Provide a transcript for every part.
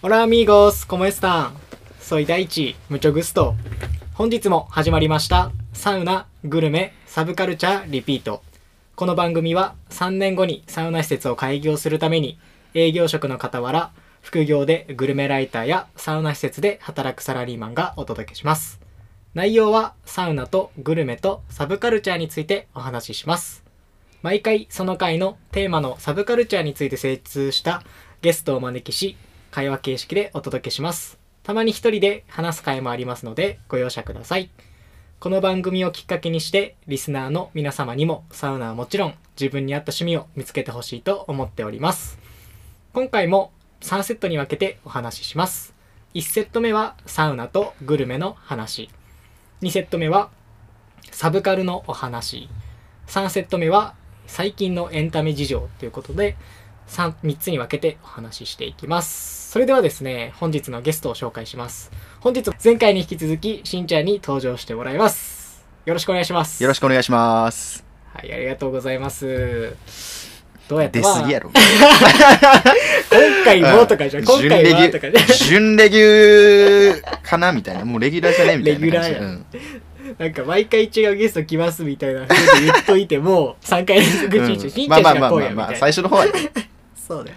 Hola amigos, ¿cómo están? Soy Daichi, mucho gusto. 本日も始まりましたサウナ、グルメ、サブカルチャーリピート。この番組は3年後にサウナ施設を開業するために営業職の傍ら副業でグルメライターやサウナ施設で働くサラリーマンがお届けします。内容はサウナとグルメとサブカルチャーについてお話しします。毎回その回のテーマのサブカルチャーについて精通したゲストをお招きし会話形式でお届けします。たまに一人で話す回もありますのでご容赦ください。この番組をきっかけにしてリスナーの皆様にもサウナはもちろん自分に合った趣味を見つけてほしいと思っております。今回も3セットに分けてお話しします。1セット目はサウナとグルメの話。2セット目はサブカルのお話。3セット目は最近のエンタメ事情ということで 3, 3つに分けてお話ししていきます。それではですね本日のゲストを紹介します。本日前回に引き続きしんちゃんに登場してもらいます。よろしくお願いします。よろしくお願いします。はいありがとうございます。どうやって出すぎやろ。今回もとかじゃん。今準回レギはとかじゃ。準レギュかなみたいな。もうレギュラーじゃねみたいな。レギュラーや。うん。なんか毎回違うゲスト来ますみたいな風に言っといても3回連続ちゃん。しんちゃんしかまあまあまあまあまあ、来いやみたいな。最初の方はね。そうだよ。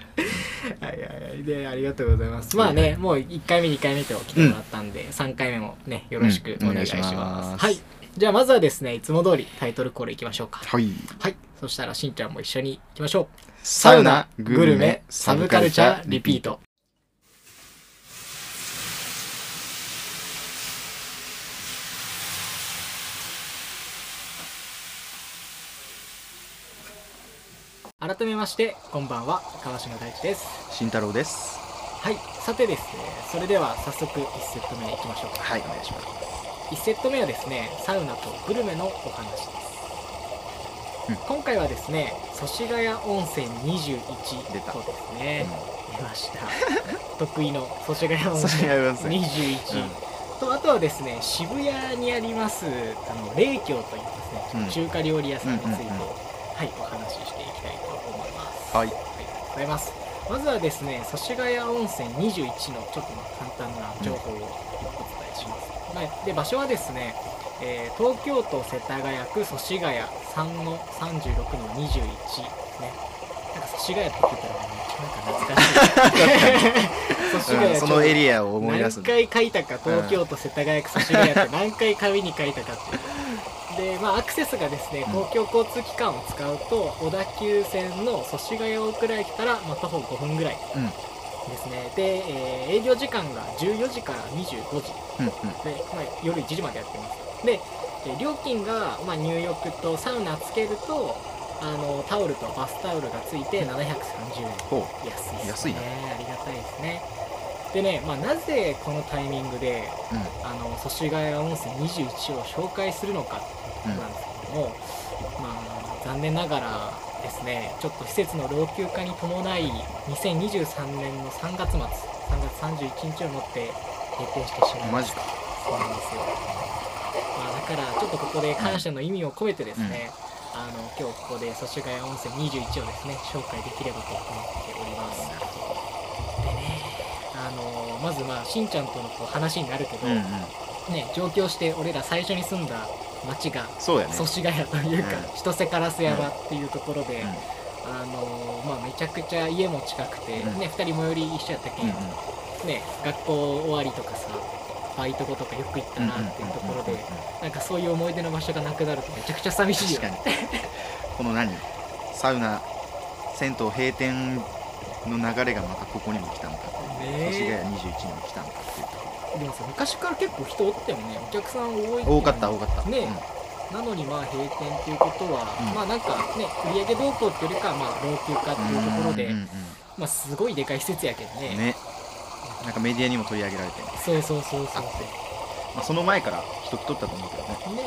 はいはいはい。で、ありがとうございます。まあね、もう1回目、2回目と来てもらったんで、3回目もね、よろしくお願いします。うんますはい。じゃあまずはですね、いつも通りタイトルコールいきましょうか。はい。はい。そしたらしんちゃんも一緒に行きましょう。サウナ、グルメ、サブカルチャー、リピート。改めまして、こんばんは、川島大地です。慎太郎です。はい、さてですね、それでは早速1セット目いきましょうか。はい、お願いします。1セット目はですね、サウナとグルメのお話です。うん今回はですね、祖師ヶ谷温泉21出たとですね、出ました。得意の祖師ヶ谷温泉ヶ谷温泉21。とあとはですね渋谷にありますあの霊郷というですね、うん中華料理屋さんについて、うんうんうんはいお話ししていきたい。はいありがとうございます。まずはですね、祖師ヶ谷温泉21のちょっとまあ簡単な情報をお伝えします。まあで場所はですね、えー東京都世田谷区祖師ヶ谷3の36の21ですね。なんか祖師ヶ谷って聞いたらね、なんか懐かしい。うんそのエリアを思い出す何。回書いたか東京都世田谷区祖師ヶ谷って 何回紙に書いたかっていうでまあアクセスがですねうん。公共交通機関を使うと小田急線の祖師ヶ谷大倉駅から、まあ、徒歩5分ぐらいうん。ですね、で、えー営業時間が14時から25時。うんうん。で、まあ、夜1時までやってます。で、えー料金が、まあ、入浴とサウナつけるとあのタオルとバスタオルがついて730円。ほ安いですね。安いな。ありがたいですね。でね、まあ、なぜこのタイミングでう。うん。あの祖師ヶ谷温泉21を紹介するのかなんですけども、まあ残念ながらですねちょっと施設の老朽化に伴い2023年の3月末3月31日をもって閉店してしまいました。そうなんですよ、まあ、だからちょっとここで感謝の意味を込めてですね、あの今日ここで祖師ヶ谷温泉21をですね紹介できればと思っておりますでねあのまずまあしんちゃんとのこう話になるけど、うんうん。ね上京して俺ら最初に住んだ町がそうやね。祖師ヶ谷というか、うん千歳烏山っていうところで、うんあのまあ、めちゃくちゃ家も近くて、うんね、2人最寄り一緒やったけん、うんうん。ね、学校終わりとかさバイト後とかよく行ったなっていうところで、なんかそういう思い出の場所がなくなるとめちゃくちゃ寂しいよ確かに。この何？サウナ、銭湯閉店の流れがまたここにも来たのか。ね祖師ヶ谷21にも来たのかっていうとこでもさ昔から結構人おったよねお客さん多い。多かった、多かった。ねなのにまあ閉店っていうことは、うんまあなんかね売上動向っていうよりかはまあ老朽化っていうところで、うんうんまあすごいでかい施設やけどねうんね。なんかメディアにも取り上げられてね。そうそうそうそうまあ、その前から人来とったと思うけどね。そうね、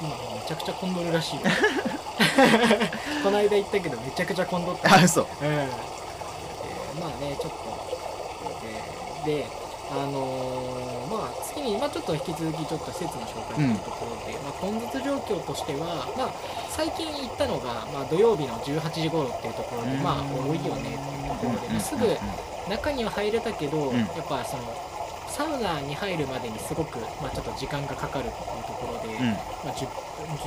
今もうめちゃくちゃ混んどるらしいよ この間行ったけどめちゃくちゃ混んどったあ、嘘。うん、えーまあねちょっとでであのーまあ次に、まあ、ちょっと引き続きちょっと施設の紹介というところで、まあ、混雑状況としては、まあ、最近行ったのが、まあ、土曜日の18時頃っていうところで、まあ多いよねっていうところで、まあすぐ中には入れたけど、うん。やっぱそのサウナに入るまでにすごく、まあ、ちょっと時間がかかるっていうところで、うん。まあ、10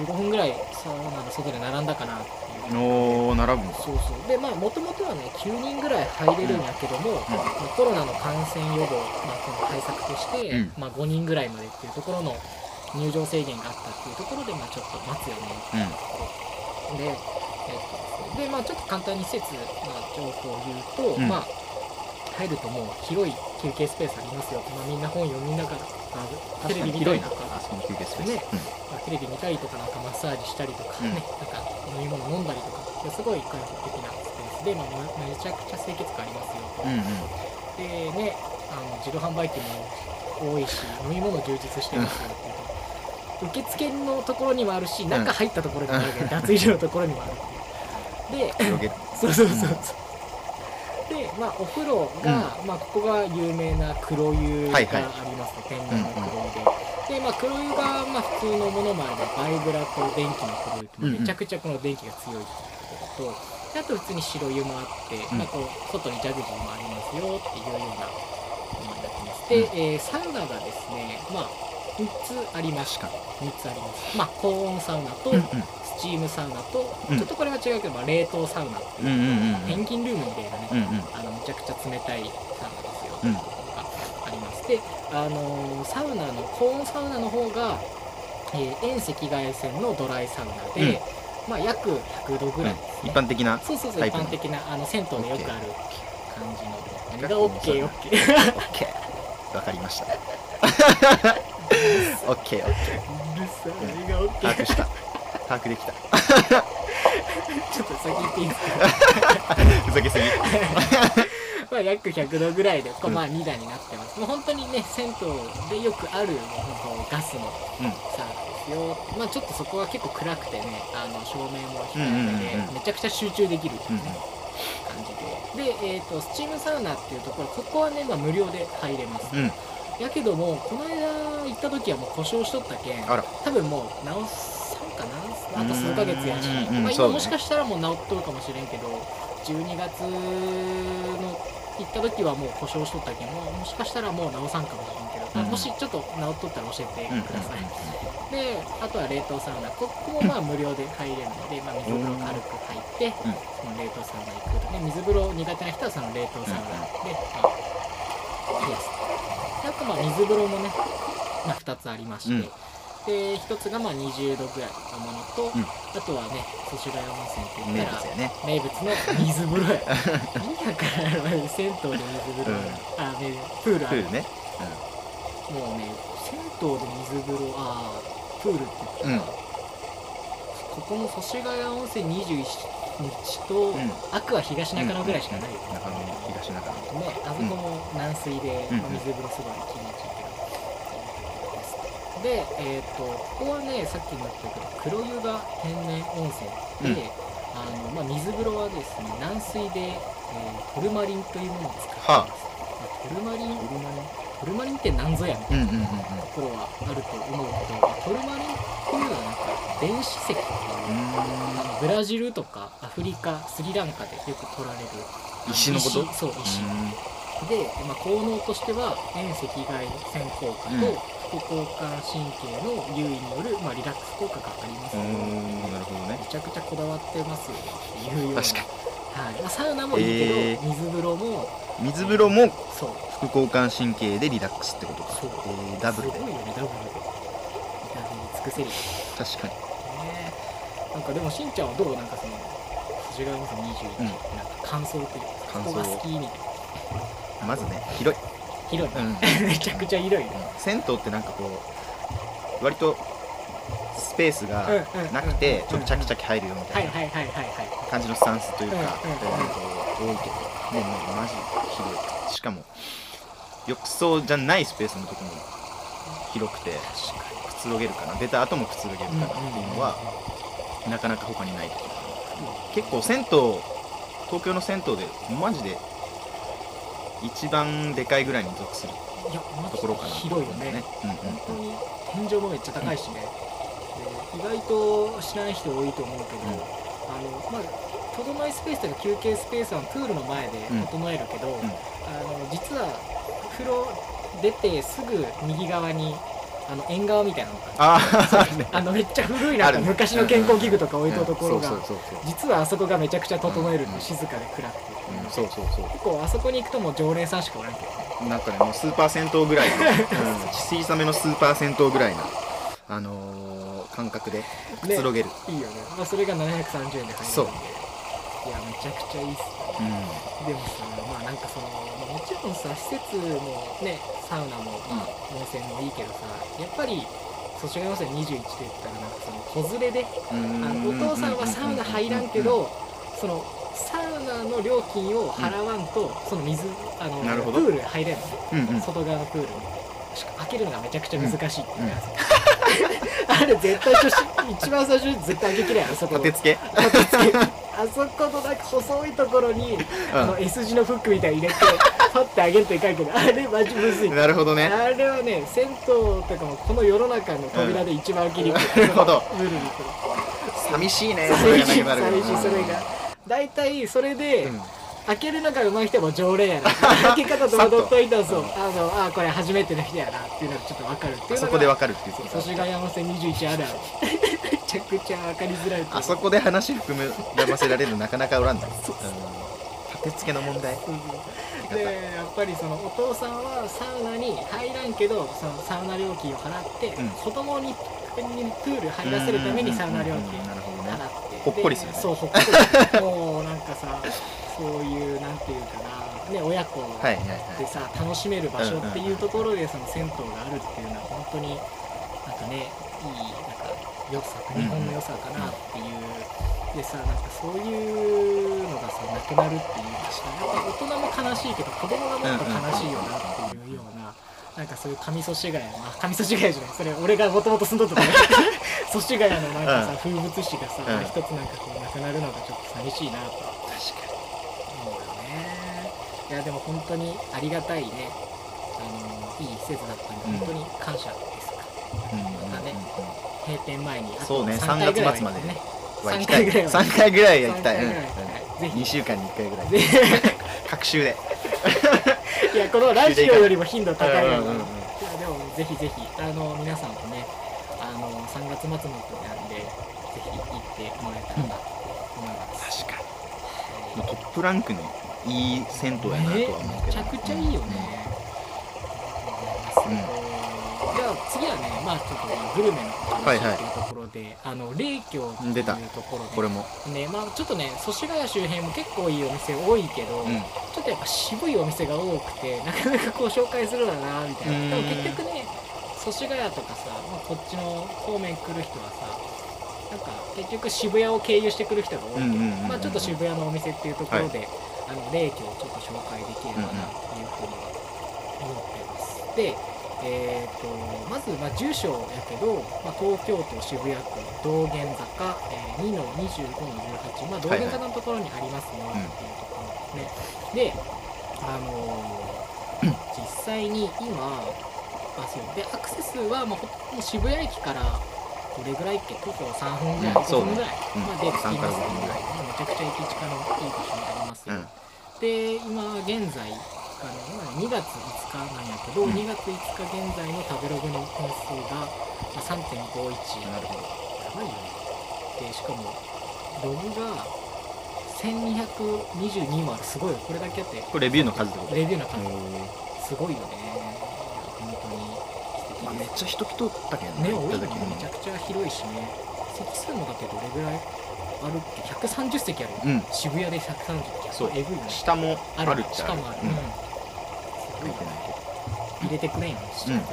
15分ぐらいサウナの外で並んだかなっていう。おー並ぶそうそう。でまあもともとはね9人ぐらい入れるんやけども、まあコロナの感染予防、まあ、その対策として、うん。まあ、5人ぐらいまでっていうところの入場制限があったっていうところで、まあ、ちょっと待つよね。うん。で、えっとでまあ、ちょっと簡単に施設、まあ、情報を言うと、うん。まあ、入るともう広い休憩スペースありますよ、まあ、みんな本読みながら、まあ、テレビ見たりとか。あそこの休憩スペース。ね。まあ、テレビ見たりとかなんかマッサージしたりとかね、うん。なんか飲み物飲んだりとか。ですごい開放的なスペースで、まあ、めめちゃくちゃ清潔感ありますよ。と、うんうん。でねあの自動販売機も多いし飲み物充実してますよっていうと。受付のところにもあるし中入ったところにもあるけ。ど、脱衣所のところにもあるっていう。そうそうそうそう。で、まあ、お風呂が、まあ、ここが有名な黒湯がありますと、天然の黒湯で。で、まあ、黒湯が、まあ、普通のものもあれば、バイブラと電気の黒湯って、うんうん。めちゃくちゃこの電気が強いっていうところと、であと普通に白湯もあって、うん。まあ、こう、外にジャグジーもありますよっていうようなものになってます。で、えーサウナがですね、まあ、3つありまし確か3つあります。まあ、高温サウナと、にスチームサウナと、うん。ちょっとこれは違うけど、まあ、冷凍サウナ。っていう、うんうんうんうん。ペンギンルームみたいなね、うんうん。あのめちゃくちゃ冷たいサウナですよ、うん。とかあります。で、あのーサウナの高温サウナの方が、えー遠赤外線のドライサウナで、まあ、約100度ぐらいですね、一般的なそうそうそう一般的なあの銭湯でよくある感じの何が OKOK オッケー。わかりました オッケーオッケーうるさい何が OK 把握した。把握できた。ちょっと先言っていいですか？ふざけすぎ。まあ約100度ぐらいで、こううん。まあ2段になってます。もう本当にね、銭湯でよくある、もう本当ガスのうん。サウナですよ。まあちょっとそこは結構暗くてね、あの照明も光うんうんうんで、うん。めちゃくちゃ集中できるうんうん。感じで。で、えっ、と、スチームサウナっていうところ、ここはね、まあ無料で入れます。うんやけども、この間行った時はもう故障しとったけん、多分もう直さんかな？あと数ヶ月やし、まあ、今もしかしたらもう治っとるかもしれんけど12月の行った時はもう故障しとったけんもうもしかしたらもう治さんかもしれんけど、まあうん。もしちょっと治っとったら教えてください、であとは冷凍サウナ。ここもまあ無料で入れるので、まあ、水風呂軽く入って、その冷凍サウナ行くと。で水風呂苦手な人はその冷凍サウナで、まあ、冷やすまあ水風呂もね、まあ、2つありまして、うん。で1つがまあ20度ぐらいのものと、うん。あとはね祖師ヶ谷温泉って言名ったら物やね。名物の水風呂や。意味わからん銭湯で水風呂、うん。あねプールある。プールね。もうね銭湯で水風呂あープールって言ったら、ここの祖師ヶ谷温泉21日と、うん。アクア東中野ぐらいしかない。よね、中野東中野。ね、あそこも軟水で、うん。まあ水風呂すごい気持ちいいけど、で、えっ、と、ここはね、さっきも言ったけど、黒湯が天然温泉で、あのまあ、水風呂はですね、軟水で、えートルマリンというものを使っています。はトルマリン？トルマリン？って何ぞやみたいなうんうんうんうん。ところはあると思うけど、トルマリンっていうのは電子石。ブラジルとかアフリカスリランカでよく取られる。石のこと？石。そう石、うん。で、まあ、効能としては遠赤外線効果うん。と副交感神経の優位による、まあ、リラックス効果があります。およーなるほどね。めちゃくちゃこだわってますよっていうような。確かはい。まあ、サウナもいいけど、え。ー水風呂も。水風呂もそう。副交感神経でリラックスってことか。そう。えーダブルで。すごいよねダブルで。ダブルに尽くせる。よ確かに。ねなんかでもしんちゃんはどうなんかその藤ヶ谷温泉21、うん。なんか感想というかここが好きみたいな。まずね広い。広い、うん。めちゃくちゃ広い。ね銭湯ってなんかこう割とスペースがなくてちょっとチャキチャキ入るよみたいいはいはいはいはい。感じのスタンスというかう多いけど。もうもうマジ広い。しかも浴槽じゃないスペースのとこも広くてくつろげるかな。出た後もくつろげるかになっていうのはなかなか他にない。結構銭湯東京の銭湯でマジで一番でかいぐらいに属するところかな広いよね。うん本当に天井もめっちゃ高いしね、で意外と知らない人多いと思うけど、うん。あのまあ整いスペースとか休憩スペースはプールの前で整えるけど、ん。あ実は風呂出てすぐ右側にあの縁側みたいなのがあってあのめっちゃ古いなんか昔の健康器具とか置いとうところが実はあそこがめちゃくちゃ整えるうん。の静かで暗くて。そうそうそう。結構あそこに行くともう常連さんしかおらんけど。ねなんかねもうスーパー銭湯ぐらいの、うん、小さめのスーパー銭湯ぐらいなあのー、感覚でくつろげる、いいよね、まあ、それが730円で入るそう。いやめちゃくちゃいいっすうん。でもさまあなんかその、ちろんさ施設もねサウナも、まあ、温泉もいいけどさやっぱり祖師ヶ谷温泉21って言ったらなんかその子連れであのお父さんはサウナ入らんけどそのサウナの料金を払わんと、その水あのプール入れんのね。うんうん。外側のプールにしか開けるのがめちゃくちゃ難しいっていうか、あれ絶対初心一番最初に絶対開けきれんあそこ立て付け。立て付け。あそこのなんか細いところに、あの S 字のフックみたいに入れてパッて上げるといかんけどあれマジむずい。なるほどね。あれはね銭湯とかもこの世の中の扉で一番開きにくい、なるほど。プールに寂しいね寂しい。寂しいそれが。大体それで、うん。開けるのが上手い人も常連やな。開け方と踊っといたらそうあのあこれ初めての人やなっていうのがちょっと分かるっていうそこでわかる。っていう。祖師ヶ谷温泉21あるある。めちゃくちゃ分かりづらいあそこで話含ませられるのなかなかおらんだ、うん、立て付けの問題。そうそうでやっぱりそのお父さんはサウナに入らんけどそのサウナ料金を払って、うん。子供にプール入らせるためにサウナ料金払ってほっこりするね。でそうほっこり。もうなんかさそういうなんていうかな。ね親子はいはいはい。でさ楽しめる場所っていうところでその銭湯があるっていうのは本当になんかねいいなんか良さ日本の良さかなっていう、でさなんかそういうのがさなくなるっていうかさやっぱ大人も悲しいけど子供がもっと悲しいよなっていうような。なんかそういう上祖師ヶ谷のあ上祖師ヶ谷じゃない。それ俺がもともと住んどったとこ祖師ヶ谷のなんかさ、風物詩がさ、うん。一つなんかこうなくなるのがちょっと寂しいなと確か思うよね。いやでも本当にありがたいね。あのいい施設だったんで、うん。本当に感謝ですか。に、うんまたね閉店前にあとそうね3回ぐらい3月末までねは行き3回ぐらいは3回ぐらいは行きたい、3うん。ぜひ。2週間に1回ぐらい。ぜ各週でひいやこのラジオよりも頻度高いよ、うんうんいやでもぜひぜひ。あの皆さんもねあの3月末の時なんでぜひ行ってもらえたらなと思います、確かに。トップランクのいい銭湯やなとは思うけど、めちゃくちゃいいよね、うんじゃあ次はねまあちょっとまあグルメのはいはい。話っていうところで、あの霊郷っていうところで。これも。ねまあちょっとね祖師ヶ谷周辺も結構いいお店多いけど、うん。ちょっとやっぱ渋いお店が多くてなかなかこう紹介するのだなみたいな。でも結局ね祖師ヶ谷とかさ、まあ、こっちの方面来る人はさなんか結局渋谷を経由してくる人が多い。けど、うんうんうんうん。まあちょっと渋谷のお店っていうところで、あの霊郷をちょっと紹介できればなというふうには思ってます、でえー、とまず、まあ、住所やけど、まあ、東京都渋谷区道玄坂、えー、2の25の18、まあ、道玄坂のところにありますね、っていうところですね、であのー 実際に今あそうでアクセスはもうほもう渋谷駅からどれぐらいっけ？徒歩3分ぐらい、5うんそうね。分ぐらい、うんまあ、で着き3からます5分ぐらい。まあめちゃくちゃ駅近のいい場所にあります。よ、うん。で今現在あの今2月5日なんやけど、うん。2月5日現在の食べログの本数がまあ3.51なるほど。やばいよねでしかもログが1222もあるすごいよ。これだけあって。これレビューの数ってこと？レビューの数。へすごいよね。本当に。まあ、めっちゃ人来とったけどね多いねめちゃくちゃ広いしね。席数もだってどれぐらい？あるっけ130席ある。よ、うん。渋谷で130席そう。えぐいね下もあるっちゃしかもある、うんうん書いてない入れてくれんよ、うんうん。そう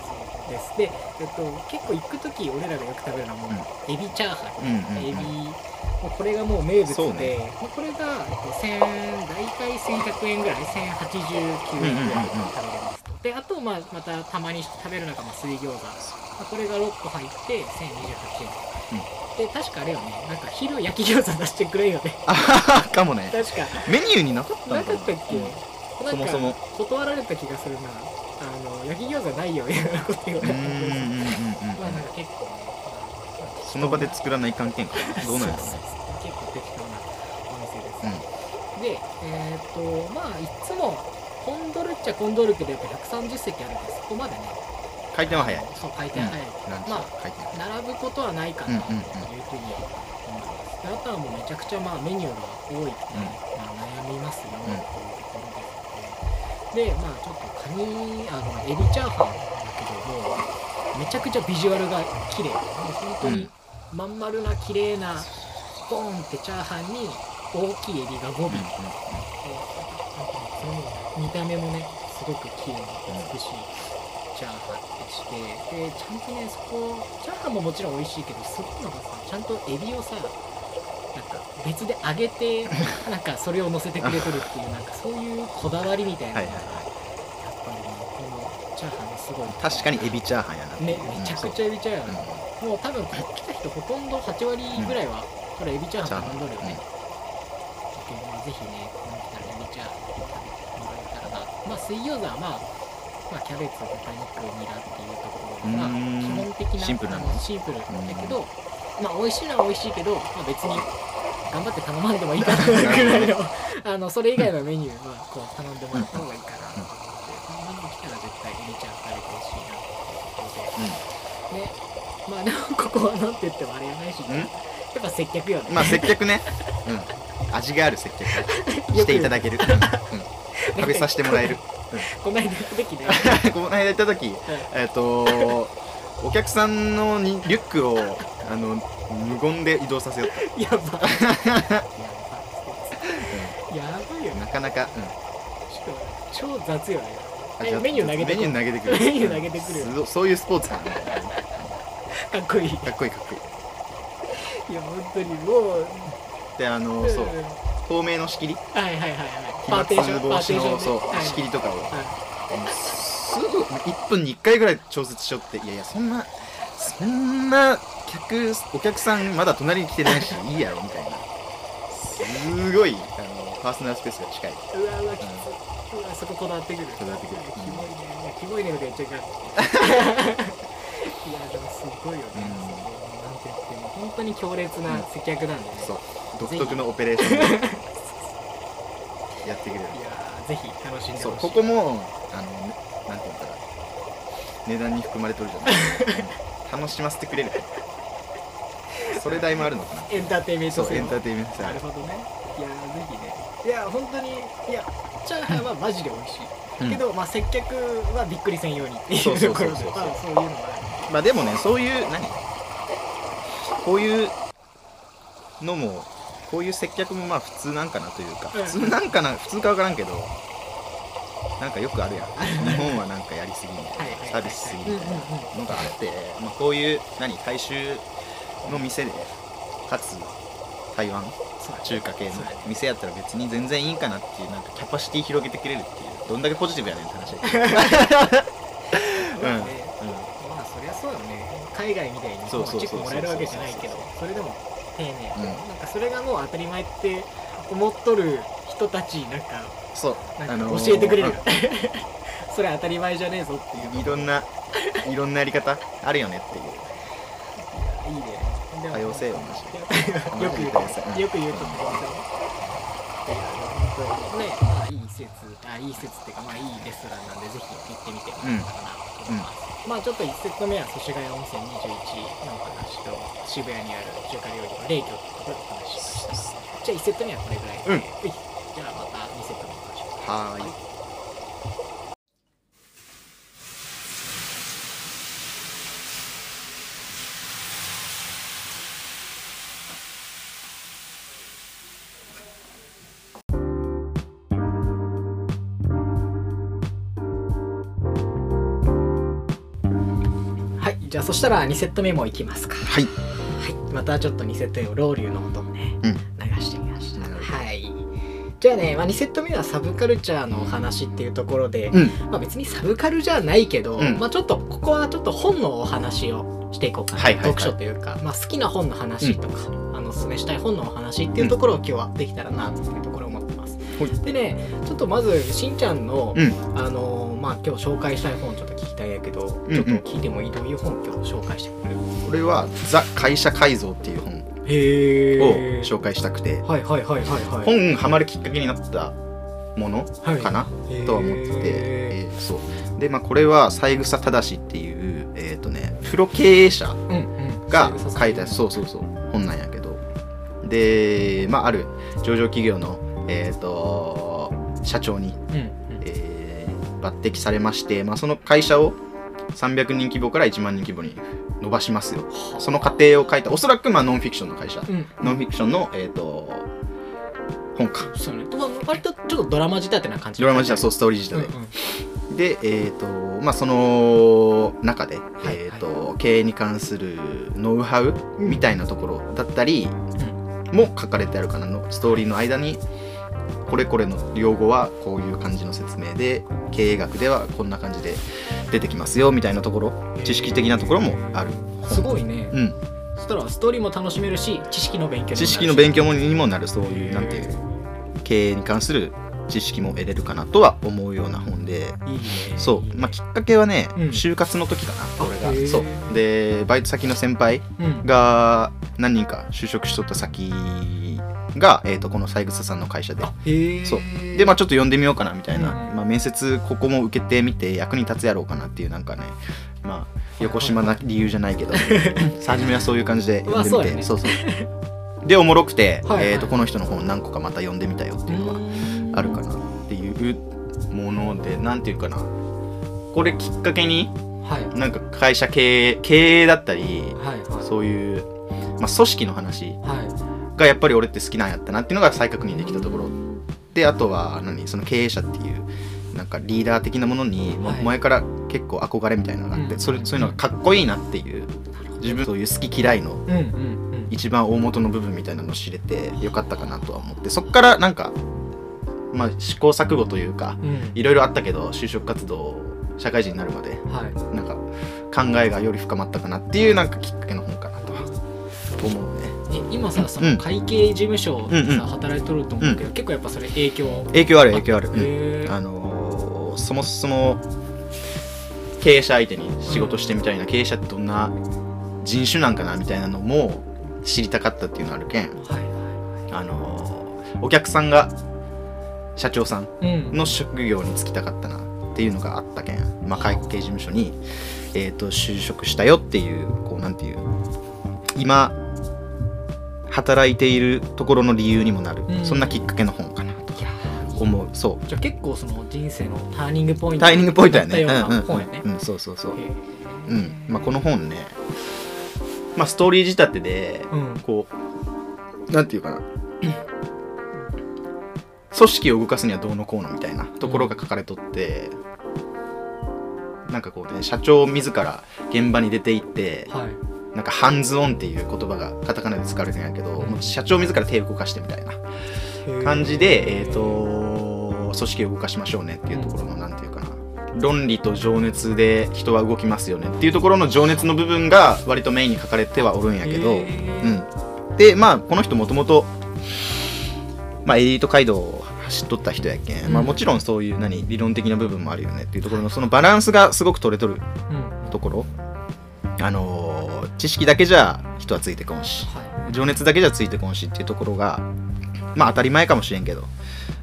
そうです。で、えっと、結構行く時俺らがよく食べるのはもう、うん。エビチャーハン、うんうんうん。エビ。もうこれがもう名物で、ねもうこれが、えっと、1000大体1100円ぐらい。1089円ぐらいで食べれますと、であと、まあ、またたまに食べるのがまあ水餃子、まあ、これが6個入って1028円、で確かあれよね。なんか昼焼き餃子出してくれんよね。あかもね。確か。メニューになかったな。なかったっけ、うんそもそも。断られた気がするな。あの焼き餃子ないよみたいなこと言われたうんうんうんうんうんまあなんか結構ね、その場で作らない関係か。などうなんやろうね。結構適当なお店です、でえっ、とまあいつもコンドルっちゃコンドルけどやっぱ130席あるんでそこまでね。回転は早い。そう回転早い、なんまあ並ぶことはないかなというふうに思います、であとはもうめちゃくちゃまあメニューが多いって、まあ、悩みますよ。っていうところでまあちょっとカニあのエビチャーハンだけどもうめちゃくちゃビジュアルが綺麗。もう本当にまん丸な綺麗なボーンってチャーハンに大きいエビが5尾、うんうんその見た目もねすごく綺麗に美しいチャーハンでしてでちゃんとねそこチャーハンももちろん美味しいけどすごいのがさちゃんとエビをさ別で揚げて なんかそれを乗せてくれてるっていうなんかそういうこだわりみたいなのが、はいはいはい。やっぱりねこのチャーハンがすごい確かにエビチャーハンやなねめちゃくちゃエビチャーハン、うん。もう多分こっち来た人ほとんど8割ぐらいは、これエビチャーハン頼んどるよね、だけどまあぜひねここに来たらエビチャーハン食べてもらえたらな。まあ水餃子はまあまあキャベツ豚肉ニラっていうところがまあ基本的なシンプルシンプルだけどまあ美味しいのは美味しいけど、まあ、別に頑張って頼まんでもいいかなぐらいの あのそれ以外のメニューはこう頼んでもらった方がいいかなと思って、まあ、まず来たら絶対エビチャーハン食べてほしいなっていうことで。ね。まあでもここはなんて言ってもあれやないし、ん。やっぱ接客よね、まあ接客ね、うん、味がある接客。していただける、うん。食べさせてもらえる。こないだ行くべきね。この間行った時。えっ、とお客さんのにリュックをあの無言で移動させよう やば。やばやばいよね。なかなか、超雑よね。うメニュー投げてくる。メニュー投げてくる。メニュー投げてくるよ。そそういうスポーツかなかっこいい。いかっこいいかっこいい。や本当にもう。であのそう。透明の仕切り。はいはいはいはい。飛沫パーテーション防止パーテーションねのそうはい。仕切りとかを。はい。すぐ1分に1回ぐらい調節しようって。いやいやそんなそんな客お客さんまだ隣に来てないし いいやろみたいな。すごいあのパーソナルスペースが近い。うわうわきつうわそここだわってくる。こだわってくる。キモいね。いやキモいねとか言っちゃうからいやでもすごいよね、うん。なんて言っても本当に強烈な接客なんでね、そう。独特のオペレーションで やってくれる。いやーぜひ楽しんでそうほしい。ここもあのなんていうのかな値段に含まれとるじゃない。うん。楽しませてくれるそれ代もあるのかな？エンターテインメント性そうエンターテインメント性。あるなるほどね。いやーぜひね。いや本当にいやチャーハンはマジで美味しい、うん。けど、まあ、接客はびっくりせんようにっていそううそうところそうそうで。まあそういうのがある。まあでもねそういう何？こういうのもこういう接客もまあ普通なんかなというか。うん。普通なんかな普通か分からんけどなんかよくあるやん。日本はなんかやりすぎみたいはいはいはいなサービスしすぎみたいなのがあって、まあ、こういう何？大衆の店でかつ台湾中華系の店やったら別に全然いいかなっていうなんかキャパシティ広げてくれるっていうどんだけポジティブやねんって話だけど。まあね。うん。まあそりゃそうよね。海外みたいにチップもらえるわけじゃないけどそれでも丁寧に、うん。なんかそれがもう当たり前って思っとる人たちなんかそう。なんかあのー教えてくれる。よ、それ当たり前じゃねえぞっていう。いろんないろんなやり方あるよねっていうでも多様性をよく言う多様性うん。よく言うと思うね、まあ、いい施設あいい施設っていうかまあいいレストランなんでぜひ行ってみて。もらえたらなと思います、まあちょっと1セット目は祖師ヶ谷温泉21のお話と渋谷にある中華料理の霊居ってところでお話。ししましたじゃあ1セット目はこれぐらいで、うん。はいじゃあまた2セット目いきましょう。はーいそしたら2セット目もいきますか。はい。はい、またちょっと2セット目をロウリュの音をね、うん。流してみました。はい。じゃあね、まあ、2セット目はサブカルチャーのお話っていうところで、うん。まあ、別にサブカルじゃないけど、うん。まあ、ちょっとここはちょっと本のお話をしていこうかな、はいはいはい。読書というか、まあ、好きな本の話とか、あのおすすめしたい本のお話っていうところを今日はできたらなというところでねちょっとまずしんちゃんの、うん。あのまあ、今日紹介したい本ちょっと聞きたいんやけど、うんちょっと聞いてもいいどういう本今日紹介してくれる？これは「ザ・会社改造」っていう本へをえ紹介したくて、はいはいはいはいはい。本ハマるきっかけになったものはい。かな、へー。とは思ってて、えーそう。でまあこれは三枝正っていうえっ、とねプロ経営者うんうん。が書いたうそうそうそう本なんやけど。でまあある上場企業のえっ、と社長に、んうん。えー抜擢されまして、まあ、その会社を300人規模から1万人規模に伸ばしますよ。その過程を書いたおそらくまあノンフィクションの会社。うん。ノンフィクションの、えー、と本かそうね。まあ割とちょっとドラマ仕立てな感じ。ドラマ自体そうストーリー自うん体うん。で、えーとまあ、その中で、いえーと経営に関するノウハウみたいなところだったりも書かれてあるかなのストーリーの間にこれこれの用語はこういう感じの説明で経営学ではこんな感じで出てきますよみたいなところ知識的なところもある。すごいね。うん、そしたらストーリーも楽しめるし知識の勉強知識の勉強にもなるそういうなんていう経営に関する知識も得れるかなとは思うような本で。いいね。そう、まあ、きっかけはね、うん。就活の時かなこれあへー。がそう。でバイト先の先輩うん。が何人か就職しとった先が、えー、とこの三枝さんの会社で。えそう。でまあちょっと読んでみようかなみたいな、うん。まあ、面接ここも受けてみて役に立つやろうかなっていうなんかねまあ横島な理由じゃないけど。初めはそういう感じで読んでみて、ね。そうそう。でおもろくて、はいはい。えー、とこの人の本何個かまた読んでみたよっていうのはあるかなっていうものでなんていうかな。これきっかけにはい。なんか会社経営経営だったりはいはい。そういう、まあ、組織の話。はいがやっぱり俺って好きなんやったなっていうのが再確認できたところ。であとは何その経営者っていうなんかリーダー的なものに前から結構憧れみたいなのがあって、うん。それそういうのがかっこいいなっていう自分そういう好き嫌いの一番大元の部分みたいなのを知れてよかったかなとは思ってそっからなんか、まあ、試行錯誤というかうん。いろいろあったけど就職活動社会人になるまではい。なんか考えがより深まったかなっていうなんかきっかけの本かなとは思う今さそうん。の会計事務所でうんうん。さ働いとると思うけど結構やっぱそれ影響影響ある影響ある、うん。あのーそもそも経営者相手に仕事してみたいな、経営者ってどんな人種なんかなみたいなのも知りたかったっていうのあるけん。はいはあのーお客さんが社長さん。の職業に就きたかったなっていうのがあったけん、まあ、会計事務所に、えー、と就職したよっていうこうなんていう今働いているところの理由にもなる、うん。そんなきっかけの本かなと。思う。そう。じゃあ結構その人生のターニングポイント。タイミングポイントやね。ね。うんうん、そうそうそう。へうん。まあこの本ね、まあストーリー仕立てで、ーうん。こう、なんていうかな。組織を動かすにはどうのこうのみたいなところが書かれとって、なんかこうね、社長自ら現場に出て行って、はいなんかハンズオンっていう言葉がカタカナで使われてるんやけど、うん。もう社長自ら手を動かしてみたいな感じで、えっ、と、組織を動かしましょうねっていうところの、なんていうかな。論理と情熱で人は動きますよねっていうところの情熱の部分が割とメインに書かれてはおるんやけど、うん。で、まあ、この人もともと、まあ、エリート街道を走っとった人やけん、うん。まあ、もちろんそういう何理論的な部分もあるよねっていうところのそのバランスがすごく取れとるうん。ところ。あのー知識だけじゃ人はついてこんしは情熱だけじゃついてこんしっていうところがまあ当たり前かもしれんけど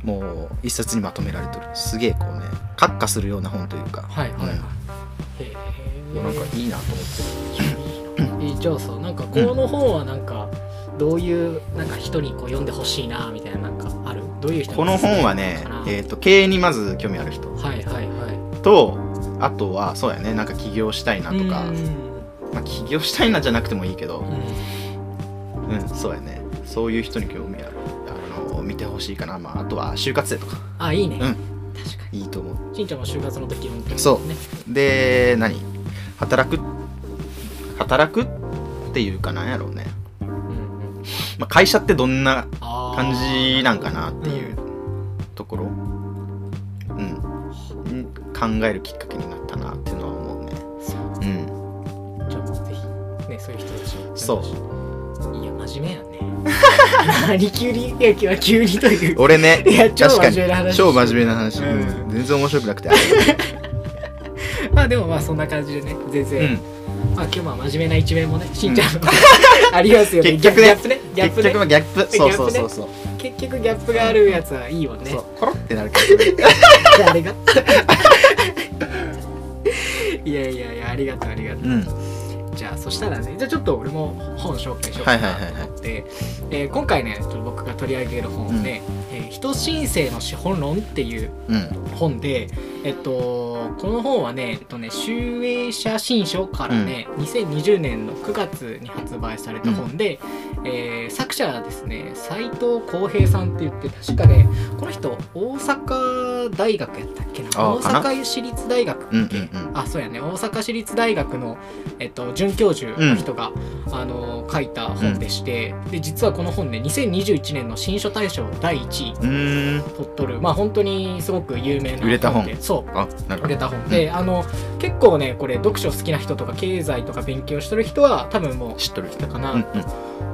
もう一冊にまとめられとる。すげえこうね閣下するような本というか、いはいはい。はいへえ。なんかいいなと思ってえじゃあさなんかこの本はなんかどういうなんか人にこう読んでほしいなみたいななんかある？どういう人にこの本はねえー、と経営にまず興味ある人。はいはいはとあとはそうやねなんか起業したいないとか、うんまあ、起業したいなじゃなくてもいいけど。うん。うんそうやね。そういう人に興味あるあの見てほしいかな、まあ、あとは就活生とか。あいいね、うん。確かいいと思う。にしんちゃんも就活の時読んでるそう。ねで何？働く働くっていうかなんやろうね、うんうん。まあ、会社ってどんな感じなんかなっていうところ、うん、考えるきっかけになっそういう人たちをそう。いや真面目やね。何急にいや急急にという。俺ね いや超確か真面目な話。に超真面目な話、うん。うん。全然面白くなくて。まあでもまあそんな感じでね。全う然ん。まあ今日は真面目な一面もねしんちゃんの、ありますよね。結局ね。ギャップね。ギャッ結プ。ね局はギャップそうそうそうそう。結局ギャップがあるやつはいいもんね。そう。コロってなるから。あれが？いやいやいやありがとうありがとう、うんじゃあそしたらねじゃあちょっと俺も本紹介しようかなと思って、えー今回ねちょっと僕が取り上げる本をね「えー人申請の資本論」っていううん。本で、えっと、この本はね、えっとね、集英社新書からね、2020年の9月に発売された本で、えー作者はですね、斉藤浩平さんって言って、確かね、この人、大阪大学やったっけな？大阪市立大学っけ、うんうんうん。あ、そうやね、大阪市立大学の、えっと、准教授の人が、あの書いた本でして、で、実はこの本ね、2021年の新書大賞第1位取っとる、まあ本当にすごく有名な売れた本。でそう。あなるほど売れた本で、あの結構ねこれ読書好きな人とか経済とか勉強してる人は多分もう知っとる。人かうんうなん。と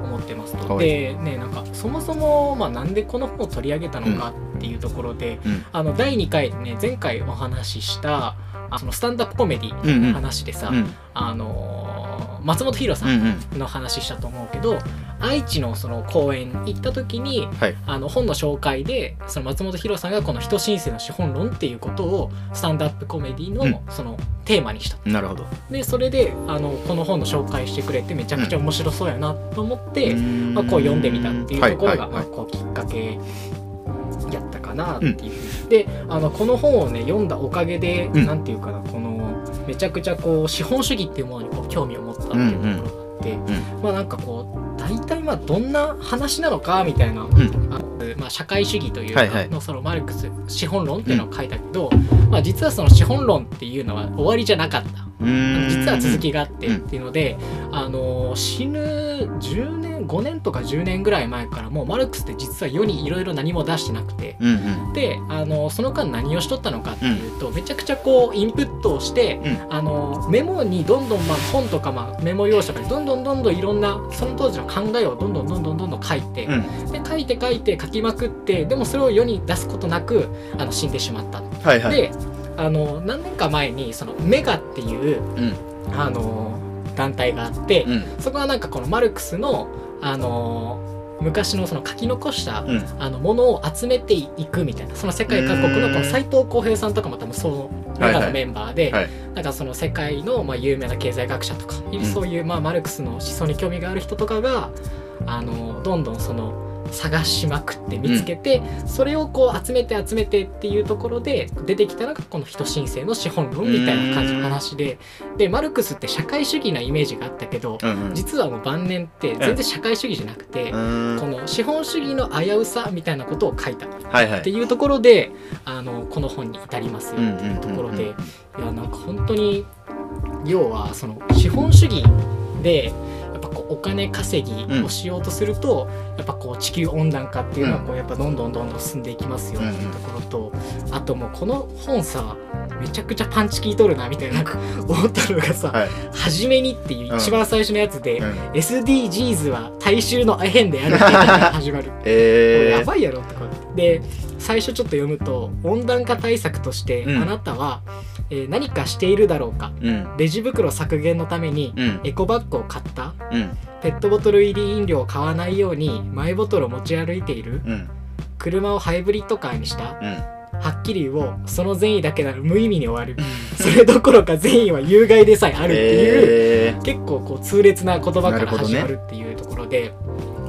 思ってますと、はいでねなんかそもそも、まあ、なんでこの本を取り上げたのかっていうところで、うん。あの第2回でね前回お話ししたあそのスタンダップコメディのうんうん。話でさ、うん。あのー松本博さうんんうん。の話したと思うけど、愛知のその公演行った時にはい。あの本の紹介でその松本博さんがこの「人申請の資本論」っていうことをスタンドアップコメディのそのテーマにした。なるほど。でそれであのこの本の紹介してくれてめちゃくちゃ面白そうやなと思って、まあ、こう読んでみたっていうところが、まあ、こうきっかけやったかなっていう、であのこの本をね読んだおかげで、うん。なんていうかなこのめちゃくちゃこう資本主義っていうものにこう興味を持ったっていうところがあって、うん。まあなんかこう大体まあどんな話なのかみたいなうん。あのまあ、社会主義というかはいはい。のそのマルクス資本論っていうのを書いたけど、まあ、実はその資本論っていうのは終わりじゃなかった実は続きがあってうんっていうので、あの死ぬ10年5年とか10年ぐらい前からもうマルクスって実は世にいろいろ何も出してなくて。であのその間何をしとったのかっていうと、めちゃくちゃこうインプットをして、うん。あのメモにどんどん、まあ、本とか、まあ、メモ用紙とかにどんどんどんどんいろんなその当時の考えをどんどんどんどんどんどん書いて、うん。で書いて書いて書きまくってでもそれを世に出すことなくあの死んでしまった。はいはい。であの何年か前にそのメガっていううん。あの団体があって、うん。そこはなんかこのマルクスのあの昔のその書き残したうん。あのものを集めていくみたいなその世界各国のこの斎藤浩平さんとかも多分その中のメンバーで、はい。なんかその世界のまあ有名な経済学者とか、んそういうまあマルクスの思想に興味がある人とかがあのどんどんその探しまくって見つけて、それをこう集めて集めてっていうところで出てきたのがこの人申請の資本論みたいな感じの話ででマルクスって社会主義なイメージがあったけどうんうん。実はもう晩年って全然社会主義じゃなくて、うーん。この資本主義の危うさみたいなことを書いた。っはいはい。ていうところであのこの本に至りますよっていうところで、うん。うんうんうんいやなんか本当に要はその資本主義でやっぱこうお金稼ぎをしようとすると、やっぱこう地球温暖化っていうのはこうやっぱどんどんどんどん進んでいきますよっていうところと、あともうこの本さめちゃくちゃパンチ効いとるなみたいな思ったのがさはい「はじめに」っていう一番最初のやつで、うん。SDGs は大衆のアヘンであるって始まる。えー。やばいやろってこうで最初ちょっと読むと温暖化対策としてうん。あなたは、えー何かしているだろうか。うん。レジ袋削減のためにうん。エコバッグを買った。うん。ペットボトル入り飲料を買わないようにマイボトルを持ち歩いている。うん。車をハイブリッドカーにした。うん。はっきり言おうその善意だけなら無意味に終わる。それどころか善意は有害でさえあるっていう、えー。結構こう痛烈な言葉から始まるっていうところで、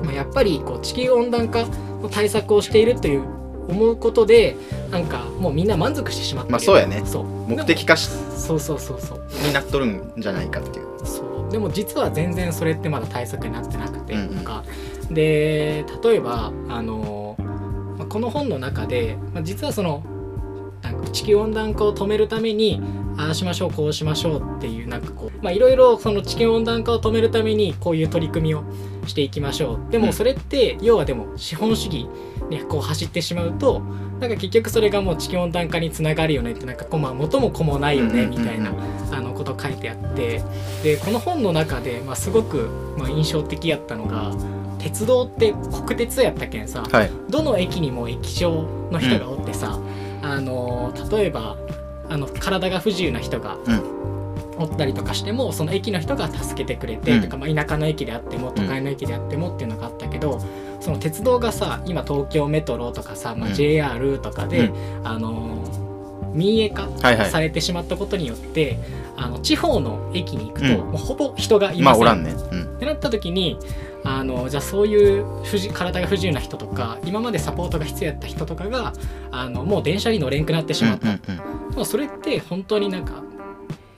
まあ、やっぱりこう地球温暖化の対策をしているという思うことでなんかもうみんな満足してしまってるまあそうやね。そう。目的化しそうそうそうそう。になっとるんじゃないかっていう。そう。でも実は全然それってまだ対策になってなくてうんうん。とか、で例えばあの、まあこの本の中で、まあ、実はそのなんか地球温暖化を止めるためにああしましょうこうしましょうっていうなんかこうまあいろいろその地球温暖化を止めるためにこういう取り組みをしていきましょう。でうん。もそれって要はでも資本主義にこう走ってしまうとなんか結局それがもう地球温暖化につながるよねってなんかこうまあ元も子もないよねみたいなあのこと書いてあって。でこの本の中で、まあ、すごく、まあ、印象的やったのが鉄道って国鉄やったけんさ、はい。どの駅にも駅長の人がおってさ、あの例えばあの体が不自由な人がうん。おったりとかしてもその駅の人が助けてくれて、うん。とか、まあ、田舎の駅であっても都会の駅であってもっていうのがあったけど、その鉄道がさ今東京メトロとかさ、まあ、うん。JR とかで、うあのー民営化はいはい。されてしまったことによって、あの地方の駅に行くと、うん。もうほぼ人がいません。まあおらんね。うん。ってなった時にあのじゃあそういう不自体が不自由な人とか今までサポートが必要やった人とかがあのもう電車に乗れんくなってしまった、うんうんでもそれって本当になんか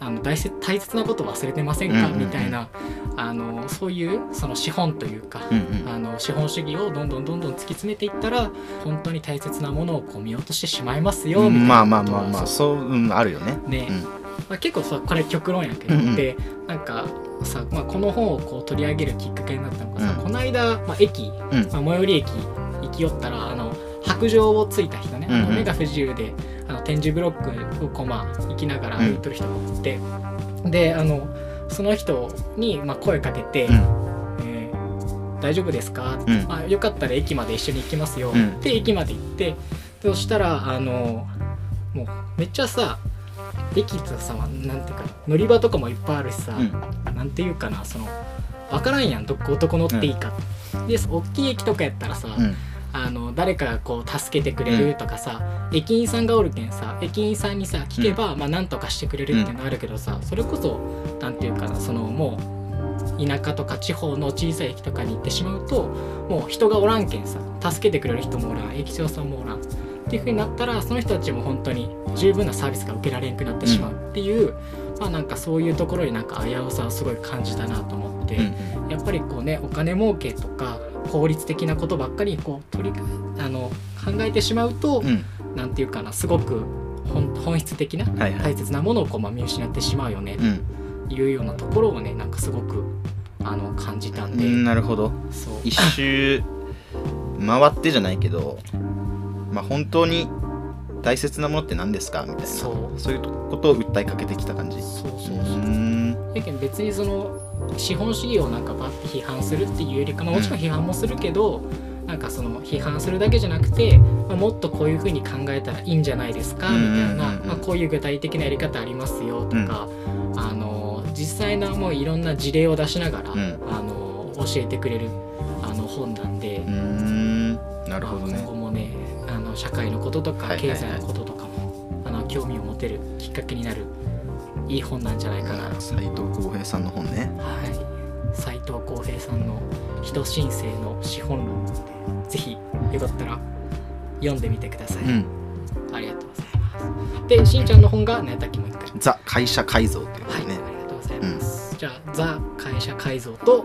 あの大切大切なこと忘れてませんか、みたいなあのそういうその資本というか、うんうん。あの資本主義をどんどんどんどん突き詰めていったら本当に大切なものをこう見落としてしまいますよ、うんみたいまあまあまあまあそそう、うん、あるよね。うね、うん。まあ、結構さこれ極論やけど、うんうん。でなんかさ、まあ、この本をこう取り上げるきっかけになったのがさ、うん。この間、まあ、駅、うん。まあ、最寄り駅行き寄ったらあの白状をついた人ね、目が不自由であの展示ブロックをこう、まあ、行きながら歩いてる人がおって、であのその人に、まあ、声かけて、うん。えー大丈夫ですか?」うん。まあ、よかったら駅まで一緒に行きますよ」うん。で駅まで行ってそしたらあのもうめっちゃさ駅ってさなんていうか乗り場とかもいっぱいあるしさ、うん。なんていうかなその分からんやん。どこどこ乗っていいか、で大きい駅とかやったらさ、うんあの誰かがこう助けてくれるとかさ、駅員さんがおるけんさ駅員さんにさ聞けば、まあなんとかしてくれるっていうのがあるけどさ、それこそなんていうかなそのもう田舎とか地方の小さい駅とかに行ってしまうともう人がおらんけんさ助けてくれる人もおらん駅長さんもおらんっていう風になったらその人たちも本当に十分なサービスが受けられんくなってしまうっていう、まあなんかそういうところになんか危うさをすごい感じたなと思って。うんやっぱりこうねお金儲けとか効率的なことばっかりこう取りあの考えてしまうと、うん。なんていうかなすごく本本質的な大切なものをこう、まあ、見失ってしまうよねうん。というようなところをねなんかすごくあの感じたんで、うんなるほど。そう。一周回ってじゃないけどまあ本当に大切なものって何ですか？みたいな。そう。そういうことを訴えかけてきた感じ。そうそううそう、んやけん。別にその資本主義をなんか批判するっていうよりか、まあ、もちろん批判もするけど、なんかその批判するだけじゃなくて、まあ、もっとこういうふうに考えたらいいんじゃないですか？みたいな、うんうん。うんうんまあ、こういう具体的なやり方ありますよとか、あの実際のもういろんな事例を出しながら、ん。あの教えてくれるあの本なんで、うーん。なるほどまあね今後もねあの社会のこととか経済のこととかも、あの興味を持てるきっかけになるいい本なんじゃないかな。斎藤浩平さんの本ね。はい、斉藤浩平さんの「人申請の資本論」ぜひよかったら読んでみてください、うん。ありがとうございます。でしんちゃんの本が何やったっけもう一回。ザ会社改造っていうはい、ありがとうございます、じゃあザ会社改造と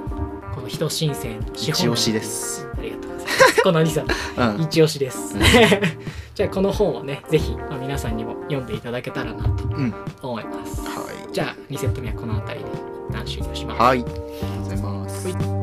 この人申請の資一押しです。ありがとうございます。この2冊 うん。一押しです、うん。じゃあこの本をねぜひ、まあ、皆さんにも読んでいただけたらなとうん。思います、はじゃあ2セット目はこの辺りで一旦終了します。いはい。ありがとうございます。はい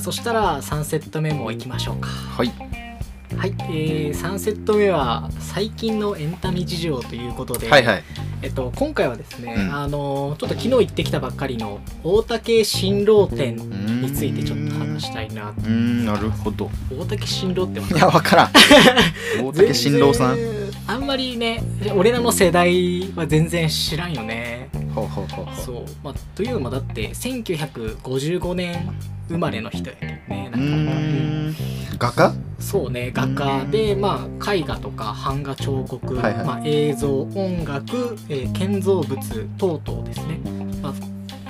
そしたら3セット目もいきましょうか。はい。はい、えー、3セット目は最近のエンタメ事情ということで、はいはい。えっと、今回はですね、うん。あのちょっと昨日行ってきたばっかりの大竹新郎店についてちょっと話したいなうーん。なるほど。大竹新郎っていやわからん。大竹新郎さん。あんまりね俺らの世代は全然知らんよねほうほうほうほう。そう、まあ、というのもだって1955年生まれの人やけどねなか。なか画家？そうね画家で、まあ、絵画とか版画彫刻、はいはい。まあ、映像音楽、えー建造物等々ですね、まあ、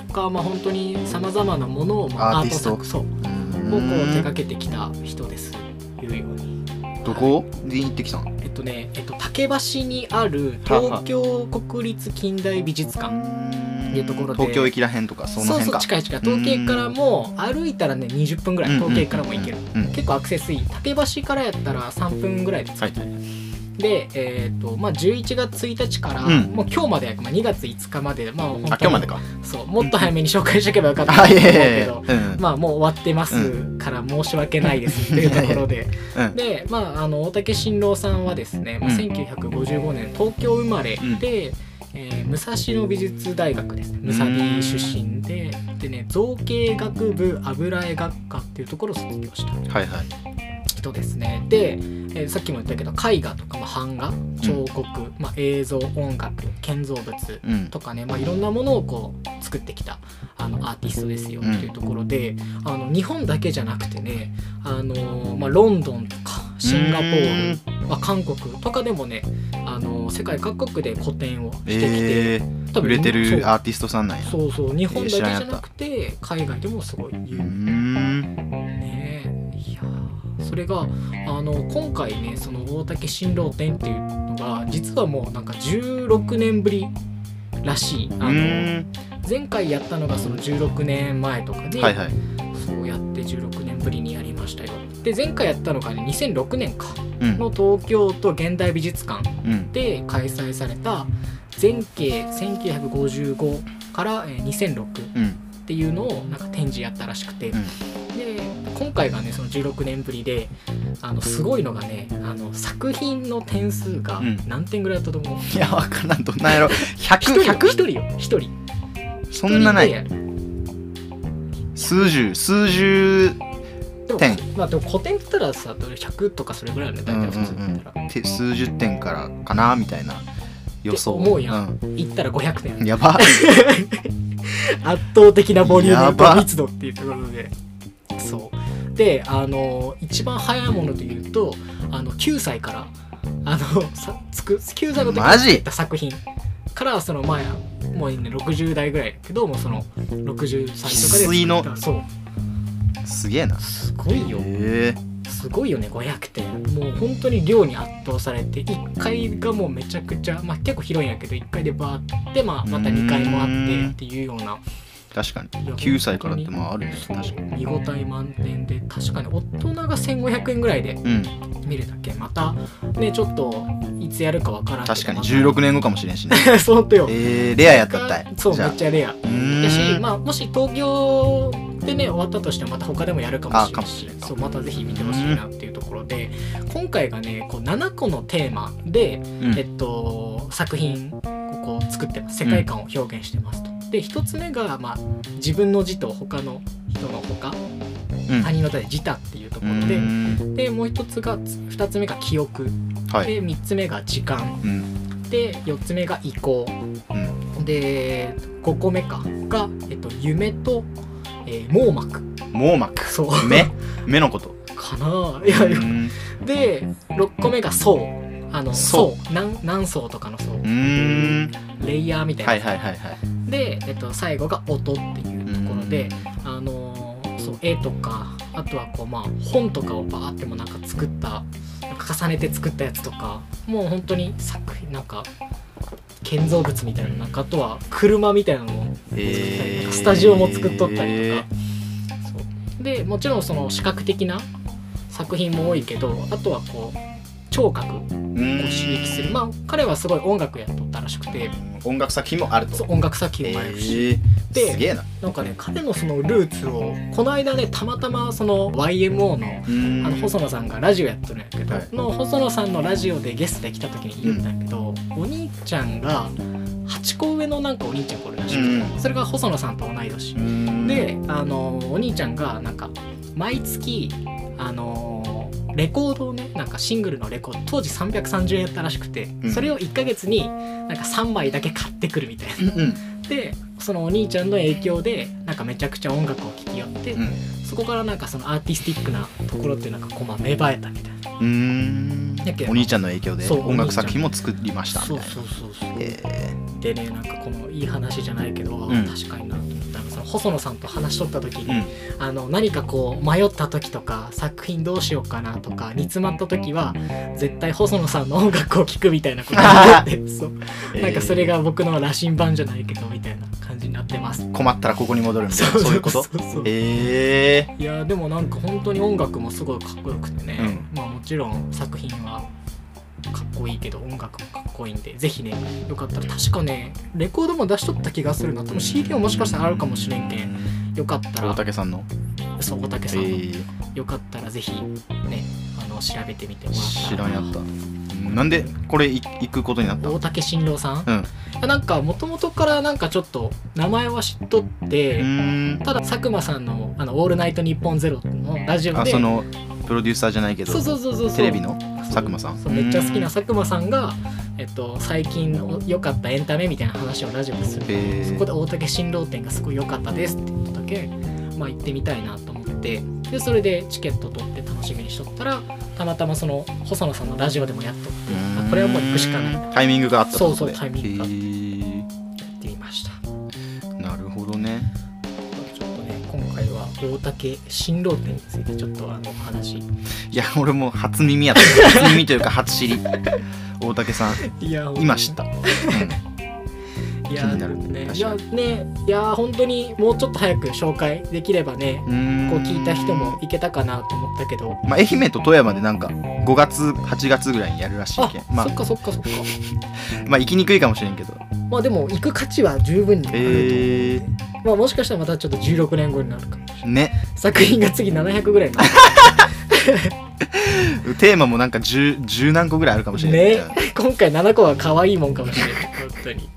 とか、まあ、本当にさまざまなものを、まあ、アート。作そう。をこう手掛けてきた人です。いうように。どこで行ってきたの？とね、えっと、竹橋にある東京国立近代美術館っていうところで。東京駅らへんとかそのそうそう辺か近い近い。東京駅からも歩いたらね20分ぐらい。東京駅からも行ける。うん結構アクセスいい。竹橋からやったら3分ぐらいで着く、はいで、えーとまあ、11月1日から、うん。もう今日まで、まあ、2月5日まで、まあ、本当にあ今日までか。そうもっと早めに紹介しとけばよかったとあ思うけいやいやいやど、うん。まあ、もう終わってますから申し訳ないですっていうところで。うん。で、まあ、あの大竹新郎さんはですね、まあ、うん1955年東京生まれで、えー武蔵野美術大学ですね。武蔵美出身ででね造形学部油絵学科っていうところを卒業した。はいはい人ですね。で、えーさっきも言ったけど絵画とか、まあ、版画彫刻、まあ、映像音楽建造物うん。とかね、まあ、いろんなものをこう作ってきたあのアーティストですよっていうところで、あの日本だけじゃなくてね、あのーまあ、ロンドンとかシンガポール、まあ、韓国とかでもね、あのー世界各国で個展をしてきて、えー、売れてるアーティストさんなんや。そうそう。日本だけじゃなくて海外でもすごい有名それがあの今回ねその大竹新郎展っていうのが実はもうなんか16年ぶりらしい。あうの前回やったのがその16年前とかで、はいはい。そうやって16年ぶりにやりましたよ。で前回やったのがね2006年か。うん。の東京都現代美術館うん。で開催された前景1955からえー2006うん。っていうのをなんか展示やったらしくて、うんで今回がねその16年ぶりであのすごいのがねあの作品の点数がうん。何点ぐらいだったと思う、いやわからん。どんなんやろ。一人よ。100?100? 一人よ。一人。そんなない。数十。数十ででも点。まあでも古典って言ったらさ100とかそれぐらいよね。大体普通に言ったら、て数十点からかなみたいな予想。思うやん。言ったら500点。うんやば。圧倒的なボリュームと密度っていうところでであの一番早いもので言うとあの9歳からあのさつく9歳の時に作った作品からその前もうね60代ぐらいだけどもうその60歳とかで作翡翠の。そう。すげえな。すごいよ。すごいよね500点。もう本当に量に圧倒されて1階がもうめちゃくちゃ、まあ、結構広いんやけど1階でバーって、まあ、また2階もあってっていうような確かに。いや9歳からってまああるね。確かに。見応え満点で確かに大人が1500円ぐらいでうん。見るだけ。またねちょっといつやるかわからん確かに。また16年後かもしれんしね。そうとよ。えー、レアやったったい。そうめっちゃレア。うーん。やし、まあ、もし東京でね終わったとしてもまた他でもやるかもしれないしそうまたぜひ見てほしいなっていうところで今回がねこう7個のテーマで、うん。えっと、作品をこう作ってます。世界観を表現してますと。で1つ目が、まあ、自分の字と他の人の他。うん。他人の他で自他っていうとこうろで。でもう一つが2つ目が記憶、はい。で3つ目が時間。うん。で4つ目が移行うん。で5個目か。が、えっと、夢と、えー網膜。網膜。そう。目？目のこと？かないやで6個目が層。あの層。層。何何層とかの層。レイヤーみたいな、はいはいはいはいで、えっと、最後が音っていうところであのーそう絵とかあとはこうまあ本とかをバーってもなんか作ったなんか重ねて作ったやつとかもう本当に作品なんか建造物みたいななんかあとは車みたいなのも作ったり、へー。スタジオも作っとったりとか、そう。でもちろんその視覚的な作品も多いけどあとはこう聴覚をう刺激する。まあ彼はすごい音楽やっとったらしくて音楽作品もあると。そう音楽作品もあるし、えーですげえな。なんかね彼のそのルーツをこの間ねたまたまその YMO のあの細野さんがラジオやってるんやけど、はい。の細野さんのラジオでゲストで来た時に言ったんやけど、お兄ちゃんが8個上のなんかお兄ちゃんがおるらしくて、うん。それが細野さんと同い年、であのお兄ちゃんがなんか毎月あのレコードをねなんかシングルのレコード当時330円やったらしくて、うんそれを1ヶ月になんか3枚だけ買ってくるみたいな。うんうんでそのお兄ちゃんの影響でなんかめちゃくちゃ音楽を聴きよって、うんそこからなんかそのアーティスティックなところっていうなんかこうまあ芽生えたみたいな。うーんお兄ちゃんの影響で音楽作品も作りましたみたいな。そうそうそうそう。えでねなんかこのいい話じゃないけど、ん。確かになと思ったのがその細野さんと話しとった時に、うん。あの何かこう迷った時とか作品どうしようかなとか煮詰まった時は絶対細野さんの音楽を聴くみたいなことを言って そう。ーなんかそれが僕の羅針盤じゃないけどみたいな。感じになってます。困ったらここに戻るみたいな。そういうこと？ええいやでもなんか本当に音楽もすごいかっこよくてね、まあもちろん作品はかっこいいけど音楽もかっこいいんでぜひねよかったら確かねレコードも出しとった気がするな。多分 CD ももしかしたらあるかもしれんけん。よかった大ら竹さんの？そう大竹えさんの、ー、よかったらぜひねあの調べてみてもらったら。知らんやった。うんなんでこれい行くことになった大竹新郎さん、うん。なんかもともとからなんかちょっと名前は知っとって、ただ佐久間さんの「あのオールナイトニッポンゼロのラジオであそのプロデューサーじゃないけどそうそうそうそう。テレビの？佐久間さん？そうめっちゃ好きな佐久間さんが、えっと、最近の良かったエンタメみたいな話をラジオでする。へー。そこで大竹新郎店がすごい良かったですって言っただけ、まあ、行ってみたいなと思ってでそれでチケット取って楽しみにしとったらたまたまその細野さんのラジオでもやっとってあこれはもう行くしかない。タイミングがあったそうそうタイミングが。あってへやってみました。ーなるほどね。ちょっとね今回は大竹新郎店についてちょっとあの話。いや俺も初耳やった。初耳というか初知り。大竹さん。いや今知った、うん気になるね。いやねいや本当にもうちょっと早く紹介できればねこう聞いた人もいけたかなと思ったけど。まあ、愛媛と富山でなんか5月8月ぐらいにやるらしいあけん。まあ。そっかそっかそっか。まあ行きにくいかもしれんけど。まあでも行く価値は十分にあると思う、えまあもしかしたらまたちょっと16年後になるかもー、ね。作品が次700ぐらいになる。テーマもなんか 10, 10何個ぐらいあるかもしれない、ね。今回7個は可愛いもんかもしれない。本当に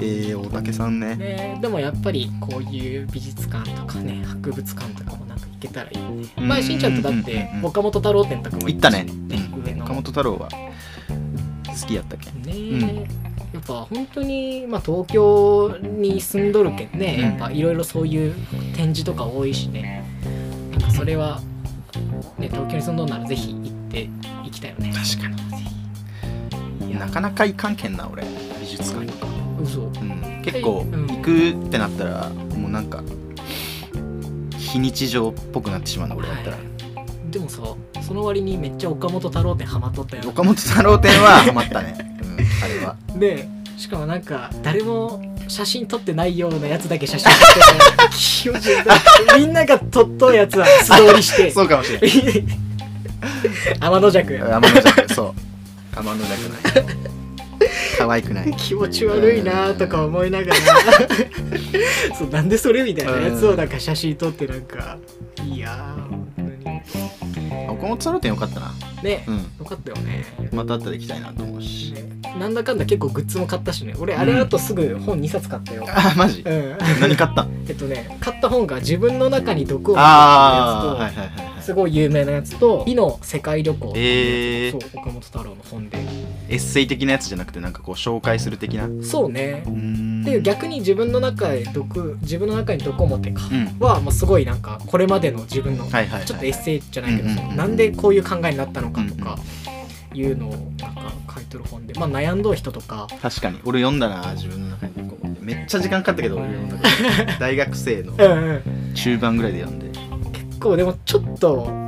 えー、大竹さんね。ね、でもやっぱりこういう美術館とかね博物館とかもなんか行けたらいいよね。うん前しんちゃんとだって岡本太郎展とかも行ったね。ね岡本太郎は好きやったっけねうん。やっぱ本当に、まあ、東京に住んどるけんね、うん。やっぱいろいろそういう展示とか多いしね。なんかそれは、ね、東京に住んどんならぜひ行って行きたいよね。確かに。なかなか行かんけんな俺。美術館とか、嘘。うん、結構うん。行くってなったらもうなんか非日常っぽくなってしまうな俺だったら、はいでもさその割にめっちゃ岡本太郎展ハマっとったよ岡本太郎展はハマったね、うん、あれは。でしかもなんか誰も写真撮ってないようなやつだけ写真撮ってて 気持ち悪いみんなが撮っとうやつは素通りして。そうかもしれない。天の弱や。天の弱そう。天の弱ない可愛くない。気持ち悪いなとか思いながら。そうなんでそれみたいなやつをなんか写真撮ってなんかいや岡本太郎展よかったな。にねうん。よかったよね。また後で行きたいなと思うし。ねなんだかんだ結構グッズも買ったしね。俺あれあとすぐ本2冊買ったよ、あマジ？うん、何買った？えっとね買った本が自分の中に毒を持ああってるやつと、はいはいはいはい。すごい有名なやつと「美の世界旅行」えー。そう岡本太郎の本でエッセイ的なやつじゃなくてなんかこう紹介する的な。うそうね。で逆に自分の中へ毒自分の中に毒を持ってか。うんは、まあ、すごいなんかこれまでの自分のはいはいはいちょっとエッセイじゃないけどなんでこういう考えになったのかとかいうのをなんか書いてる本で、まあ、悩んどる人とか。確かに。俺読んだな自分の中にこうめっちゃ時間かかったけど俺読んだけど。大学生のうんうん。中盤ぐらいで読んで。結構でもちょっと一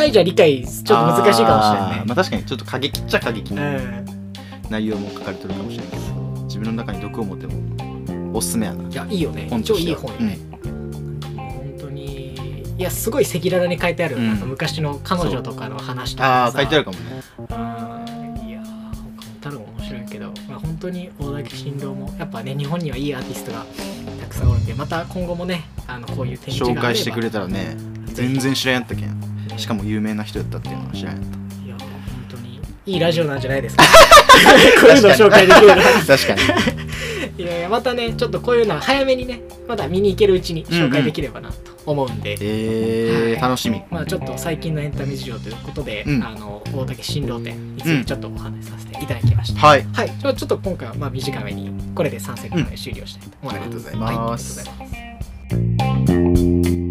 回じゃ理解ちょっと難しいかもしれないまあ確かにちょっと過激っちゃ過激なね内容も書かれてるかもしれんけど自分の中に毒を持ってもおすすめやな。うんいやいいよね。本超いい本よね、なん。本当にいやすごい赤裸々に書いてある、うんなん。か昔の彼女とかの話とかさ。ああ書いてあるかもね。うんいやー岡本太郎も面白いけど、まあ、本当に大竹新郎もやっぱね日本にはいいアーティストがたくさんおるんでまた今後もねあのこういう展示が紹介してくれたらね全然知らんやったけんしかも有名な人やったっていうのは知らんやった。いや本当にいいラジオなんじゃないですか？こういうのを紹介できるな。確かに。いやいやまたねちょっとこういうのは早めにねまだ見に行けるうちに紹介できればなと思うんで、えー、はい。楽しみ。まあちょっと最近のエンタメ事情ということで、うん。あの大竹新郎店についてちょっとお話しさせていただきました、はい。はい、じゃあちょっと今回はまあ短めにこれで3セットで終了したいと思います。うんありがとうございます。はいありがとうございます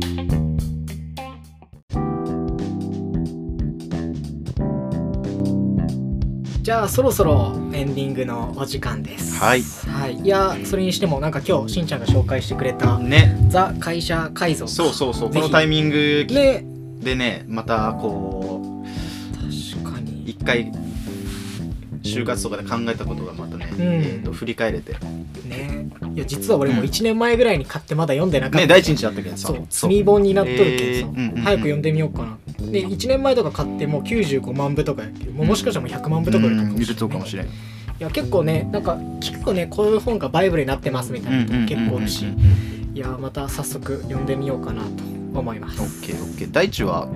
じゃあそろそろエンディングのお時間です。はい。はい、いやそれにしてもなんか今日しんちゃんが紹介してくれたね。ザ会社改造。そうそうそう。このタイミングね。でねまたこ確かうに。一回就活とかで考えたことがまたね、うん。えー、と振り返れて。ね。いや実は俺も1年前ぐらいに買ってまだ読んでなかった、ね第一日だったけどさ。そう。積み本になっとるけどさ、えーうんうんうん早く読んでみようかなね、1年前とか買ってもう95万部とかやけ。どもしかしたらもう100万部とか売れたかもしれないかもしれん。いや結構ねなんか結構ねこういう本がバイブルになってますみたいな結構多い。しいやまた早速読んでみようかなと思います。オッケーオッケー。大地は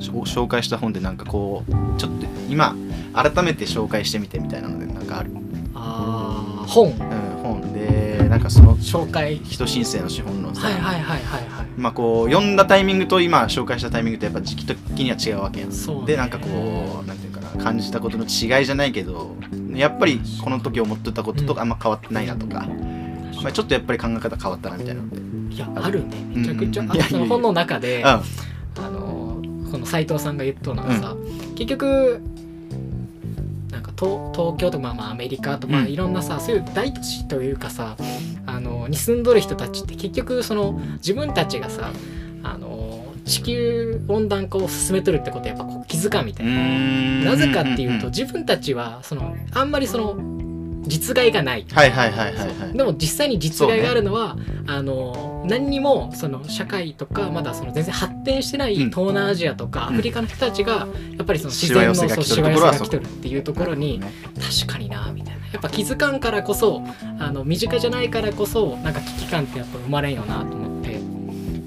紹介した本でなんかこうちょっと今改めて紹介してみてみたいなのでなんかある、あー本。うん、本でなんかその紹介。人申請の資本論さ、はいはいはいはいはいまあこう読んだタイミングと今紹介したタイミングとやっぱ時期的には違うわけやでなんかこうなんていうかな感じたことの違いじゃないけどやっぱりこの時思ってたこととかあんま変わってないなとか、まあ、ちょっとやっぱり考え方変わったなみたいなのでいやあるね。めちゃくちゃ、うん。あその本の中で、うあのこの斉藤さんが言っとうのがさ、結局東東京とかまあまあアメリカとか、まあうん。いろんなさそういう大都市というかさあのに住んどる人たちって結局その自分たちがさあの地球温暖化を進めとるってことやっぱこう気づかんみたいな。ん。なぜかっていうと自分たちはそのあんまりその実害がないはいはいはいはいはい。でも実際に実害があるのは、あの何にもその社会とかまだその全然発展してないうん。東南アジアとかアフリカの人たちがやっぱりその自然のしわ寄せが来とるっていうところに確かになみたいな。やっぱ気づかんからこそあの身近じゃないからこそなんか危機感ってやっぱ生まれんよなと思って。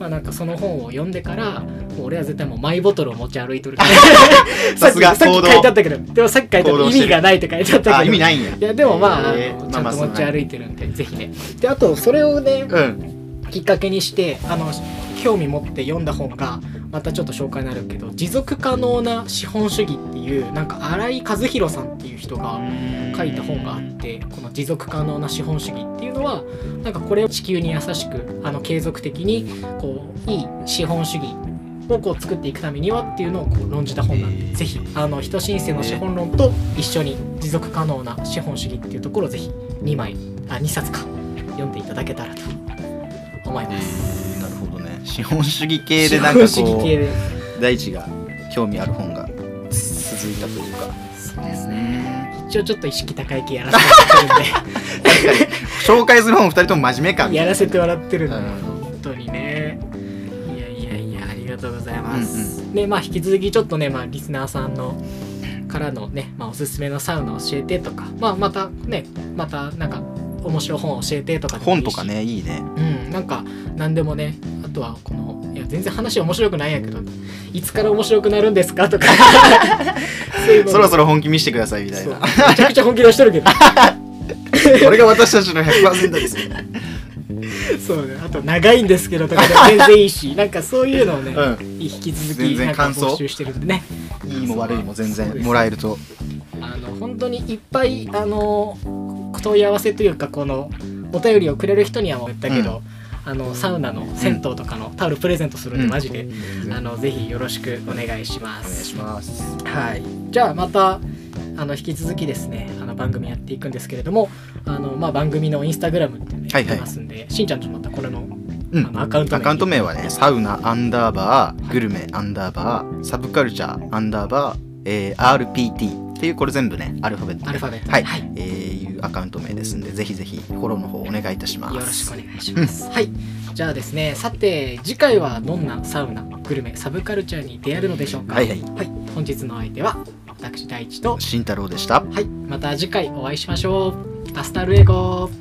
まあなんかその本を読んでから俺は絶対もうマイボトルを持ち歩いとるから。さっきさすがさっき書いてあったけどでもさっき書いてあった意味がないって書いてあったけど。あ意味ないんや。いやでもまあ,、えーちゃんと持ち歩いてるんで、ぜひね。であとそれをねうんきっかけにしてあの興味持って読んだ本がまたちょっと紹介になるけど持続可能な資本主義っていうなんか新井和弘さんっていう人が書いた本があってこの持続可能な資本主義っていうのはなんかこれを地球に優しくあの継続的にこういい資本主義をこう作っていくためにはっていうのをこう論じた本なんで、えー。ぜひあの人申請の資本論と一緒に持続可能な資本主義っていうところをぜひ2枚あ2冊か読んでいただけたらと思います。なるほどね。資本主義系でなんかこう大地が興味ある本が続いたというか。そうですね。一応ちょっと意識高い系やらせてもらってるんで。紹介する本二人とも真面目感やらせてもらってるんで、うん本当にね。いやいやいやありがとうございます、でまあ引き続きちょっとね、まあ、リスナーさんのからのね、まあ、おすすめのサウナ教えてとか、まあ、またねまたなんか面白い本教えてとか本とかねいいね。うんなんか何でもねあとはこのいや全然話面白くないんやけどいつから面白くなるんですかとか。そろそろ本気見せてくださいみたいな。めちゃくちゃ本気出してるけど。これが私たちの100%ですみたいなそうね。あと長いんですけどとかでも全然いいし。なんかそういうのをね、うん。引き続全きなんか然感想募集してるんでね。いいも悪いも全然もらえると。あの本当にいっぱいあの問い合わせというかこのお便りをくれる人にはもう言ったけど、あのサウナの銭湯とかのタオルプレゼントするんで、うん。マジで、あのぜひよろしくお願いしまお願いすします。はい。じゃあまたあの引き続きですねあの番組やっていくんですけれどもあの、まあ、番組のインスタグラムっていうのはいはいますんで、しんちゃんちょっとまたこれのうん。アカウント名アカウント名はねサウナアンダーバーグルメアンダーバーサブカルチャーアンダーバー、えー RPT っていうこれ全部ねアルファベットでアルファベットはい、はいえーいうアカウント名ですんでぜひぜひフォローの方お願いいたしますよろしくお願いします。はい。じゃあですね、さて、次回はどんなサウナ、グルメ、サブカルチャーに出会えるのでしょうか？はいはい本日の相手は、私、大地と、慎太郎でしたはい。また次回お会いしましょう。 Hasta luego